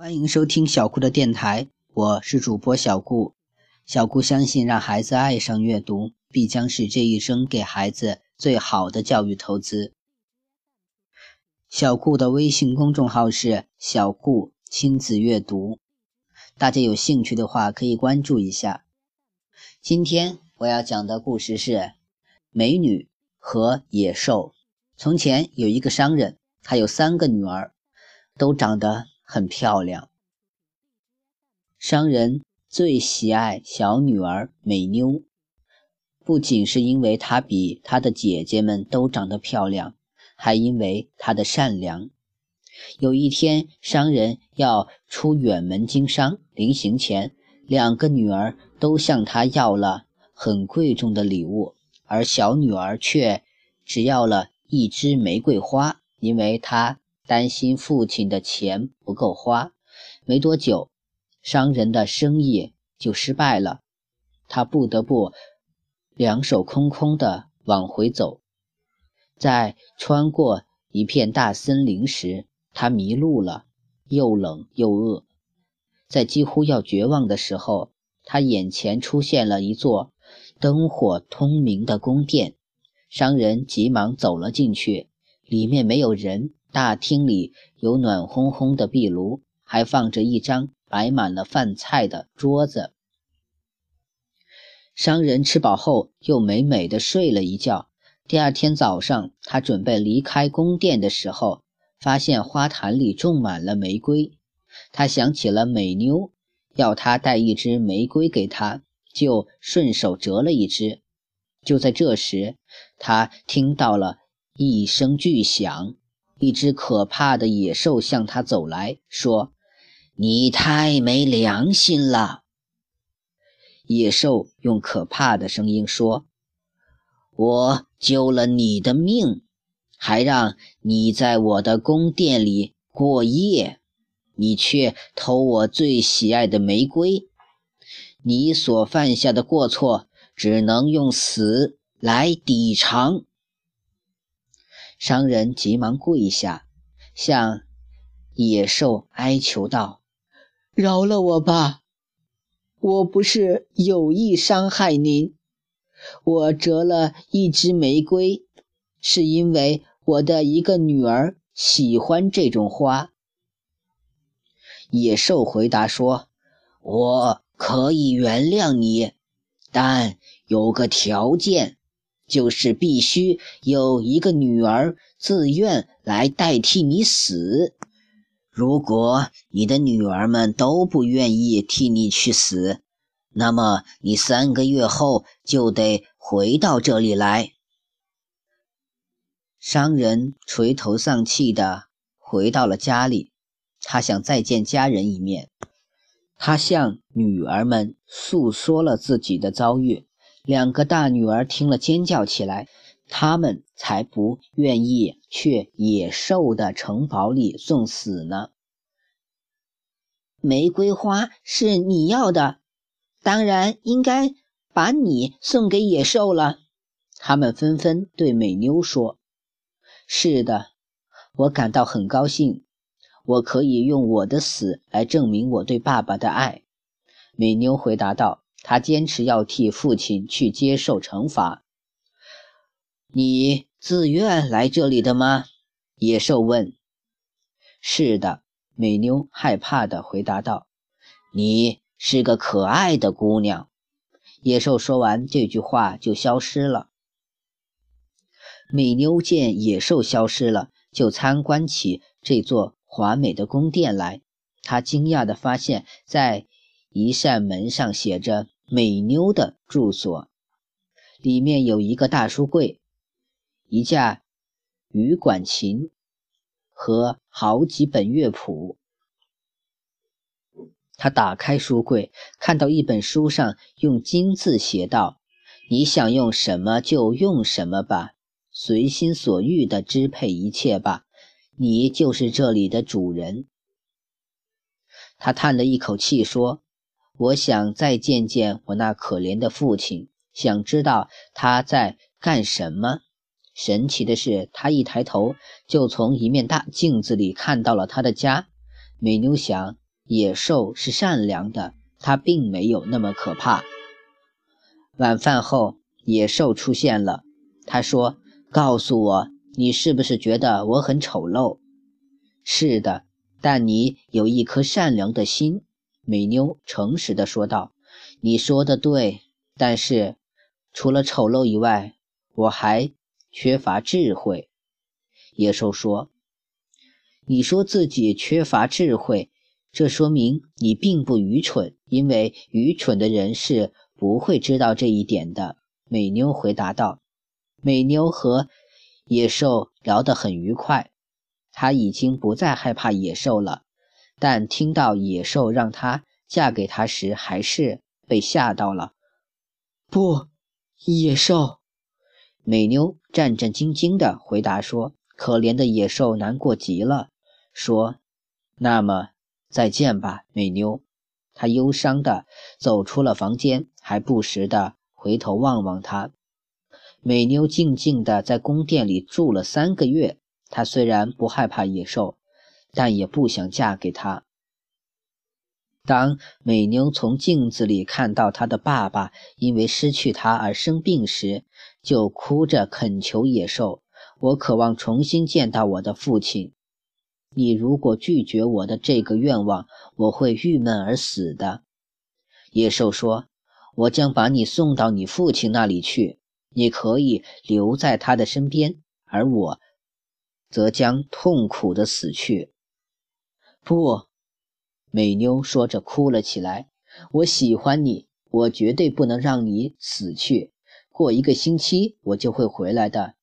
欢迎收听小顾的电台，我是主播小顾。小顾相信，让孩子爱上阅读，必将是这一生给孩子最好的教育投资。小顾的微信公众号是“小顾亲子阅读”，大家有兴趣的话可以关注一下。今天我要讲的故事是《美女和野兽》。从前有一个商人，他有三个女儿，都长得。很漂亮。商人最喜爱小女儿美妞，不仅是因为她比她的姐姐们都长得漂亮，还因为她的善良。有一天，商人要出远门经商，临行前，两个女儿都向他要了很贵重的礼物，而小女儿却只要了一支玫瑰花，因为她。担心父亲的钱不够花，没多久，商人的生意就失败了，他不得不两手空空的往回走。在穿过一片大森林时，他迷路了，又冷又饿。在几乎要绝望的时候，他眼前出现了一座灯火通明的宫殿，商人急忙走了进去，里面没有人。大厅里有暖烘烘的壁炉，还放着一张摆满了饭菜的桌子。商人吃饱后又美美的睡了一觉。第二天早上，他准备离开宫殿的时候，发现花坛里种满了玫瑰。他想起了美妞要他带一支玫瑰给他，就顺手折了一支。就在这时，他听到了一声巨响。一只可怕的野兽向他走来说：“你太没良心了！”野兽用可怕的声音说：“我救了你的命，还让你在我的宫殿里过夜，你却偷我最喜爱的玫瑰。你所犯下的过错，只能用死来抵偿。”商人急忙跪下，向野兽哀求道：“饶了我吧！我不是有意伤害您，我折了一枝玫瑰，是因为我的一个女儿喜欢这种花。”野兽回答说：“我可以原谅你，但有个条件。”就是必须有一个女儿自愿来代替你死。如果你的女儿们都不愿意替你去死，那么你三个月后就得回到这里来。商人垂头丧气的回到了家里，他想再见家人一面。他向女儿们诉说了自己的遭遇。两个大女儿听了，尖叫起来。他们才不愿意去野兽的城堡里送死呢。玫瑰花是你要的，当然应该把你送给野兽了。他们纷纷对美妞说：“是的，我感到很高兴，我可以用我的死来证明我对爸爸的爱。”美妞回答道。他坚持要替父亲去接受惩罚。你自愿来这里的吗？野兽问。是的，美妞害怕地回答道。你是个可爱的姑娘。野兽说完这句话就消失了。美妞见野兽消失了，就参观起这座华美的宫殿来。她惊讶地发现，在一扇门上写着“美妞的住所”，里面有一个大书柜、一架羽管琴和好几本乐谱。他打开书柜，看到一本书上用金字写道：“你想用什么就用什么吧，随心所欲地支配一切吧，你就是这里的主人。”他叹了一口气说。我想再见见我那可怜的父亲，想知道他在干什么。神奇的是，他一抬头就从一面大镜子里看到了他的家。美妞想，野兽是善良的，它并没有那么可怕。晚饭后，野兽出现了。他说：“告诉我，你是不是觉得我很丑陋？”“是的，但你有一颗善良的心。”美妞诚实的说道。“你说的对，但是除了丑陋以外，我还缺乏智慧。”野兽说。“你说自己缺乏智慧，这说明你并不愚蠢，因为愚蠢的人是。”不会知道这一点的，美妞回答道。美妞和野兽聊得很愉快，她已经不再害怕野兽了，但听到野兽让她嫁给他时，还是被吓到了。不，野兽！美妞战战兢兢地回答说。可怜的野兽难过极了，说：“那么再见吧，美妞。”他忧伤地走出了房间，还不时地回头望望他。美妞静静地在宫殿里住了三个月。她虽然不害怕野兽，但也不想嫁给他。当美妞从镜子里看到她的爸爸因为失去她而生病时，就哭着恳求野兽：“我渴望重新见到我的父亲。”你如果拒绝我的这个愿望，我会郁闷而死的。野兽说：“我将把你送到你父亲那里去，你可以留在他的身边，而我则将痛苦的死去。”不，美妞说着哭了起来。我喜欢你，我绝对不能让你死去。过一个星期，我就会回来的。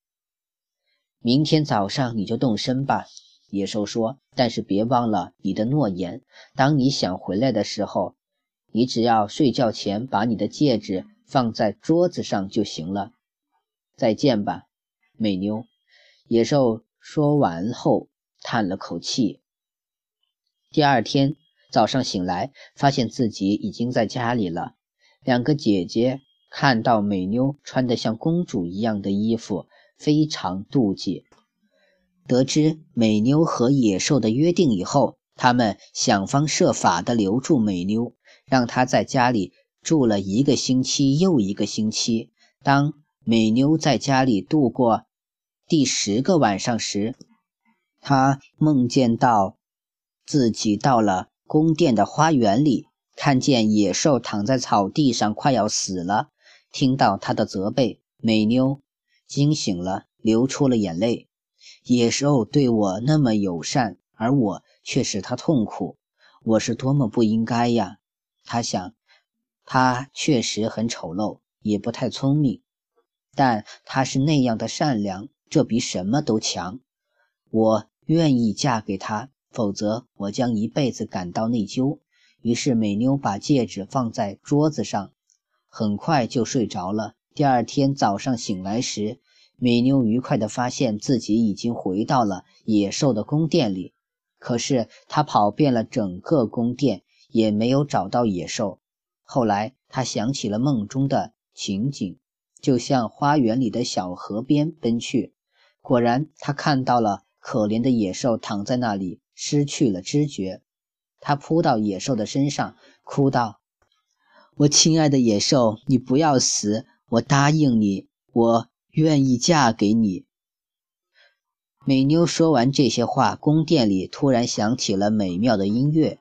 明天早上你就动身吧。野兽说：“但是别忘了你的诺言。当你想回来的时候，你只要睡觉前把你的戒指放在桌子上就行了。再见吧，美妞。”野兽说完后叹了口气。第二天早上醒来，发现自己已经在家里了。两个姐姐看到美妞穿得像公主一样的衣服，非常妒忌。得知美妞和野兽的约定以后，他们想方设法地留住美妞，让她在家里住了一个星期又一个星期。当美妞在家里度过第十个晚上时，她梦见到自己到了宫殿的花园里，看见野兽躺在草地上快要死了。听到他的责备，美妞惊醒了，流出了眼泪。野兽对我那么友善，而我却使他痛苦，我是多么不应该呀！他想，他确实很丑陋，也不太聪明，但他是那样的善良，这比什么都强。我愿意嫁给他，否则我将一辈子感到内疚。于是美妞把戒指放在桌子上，很快就睡着了。第二天早上醒来时，美妞愉快地发现自己已经回到了野兽的宫殿里，可是她跑遍了整个宫殿，也没有找到野兽。后来，她想起了梦中的情景，就向花园里的小河边奔去。果然，她看到了可怜的野兽躺在那里，失去了知觉。她扑到野兽的身上，哭道：“我亲爱的野兽，你不要死！我答应你，我。”愿意嫁给你。美妞说完这些话，宫殿里突然响起了美妙的音乐。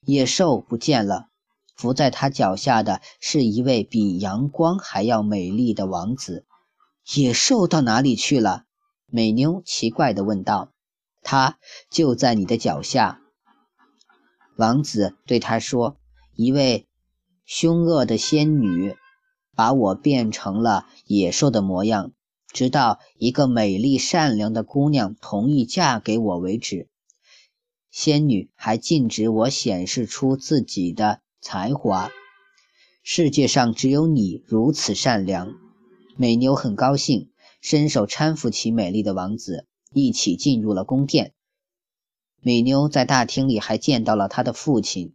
野兽不见了，伏在他脚下的是一位比阳光还要美丽的王子。野兽到哪里去了？美妞奇怪地问道。他就在你的脚下。王子对他说：“一位凶恶的仙女把我变成了野兽的模样。”直到一个美丽善良的姑娘同意嫁给我为止。仙女还禁止我显示出自己的才华。世界上只有你如此善良。美妞很高兴，伸手搀扶起美丽的王子，一起进入了宫殿。美妞在大厅里还见到了她的父亲。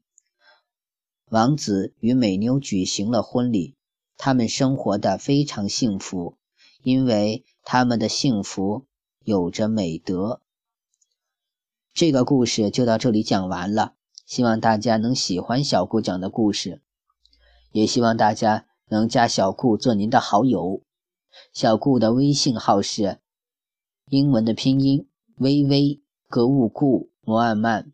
王子与美妞举行了婚礼，他们生活的非常幸福。因为他们的幸福有着美德。这个故事就到这里讲完了。希望大家能喜欢小顾讲的故事，也希望大家能加小顾做您的好友。小顾的微信号是英文的拼音：微微格物顾摩尔曼。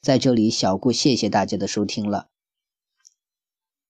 在这里，小顾谢谢大家的收听了。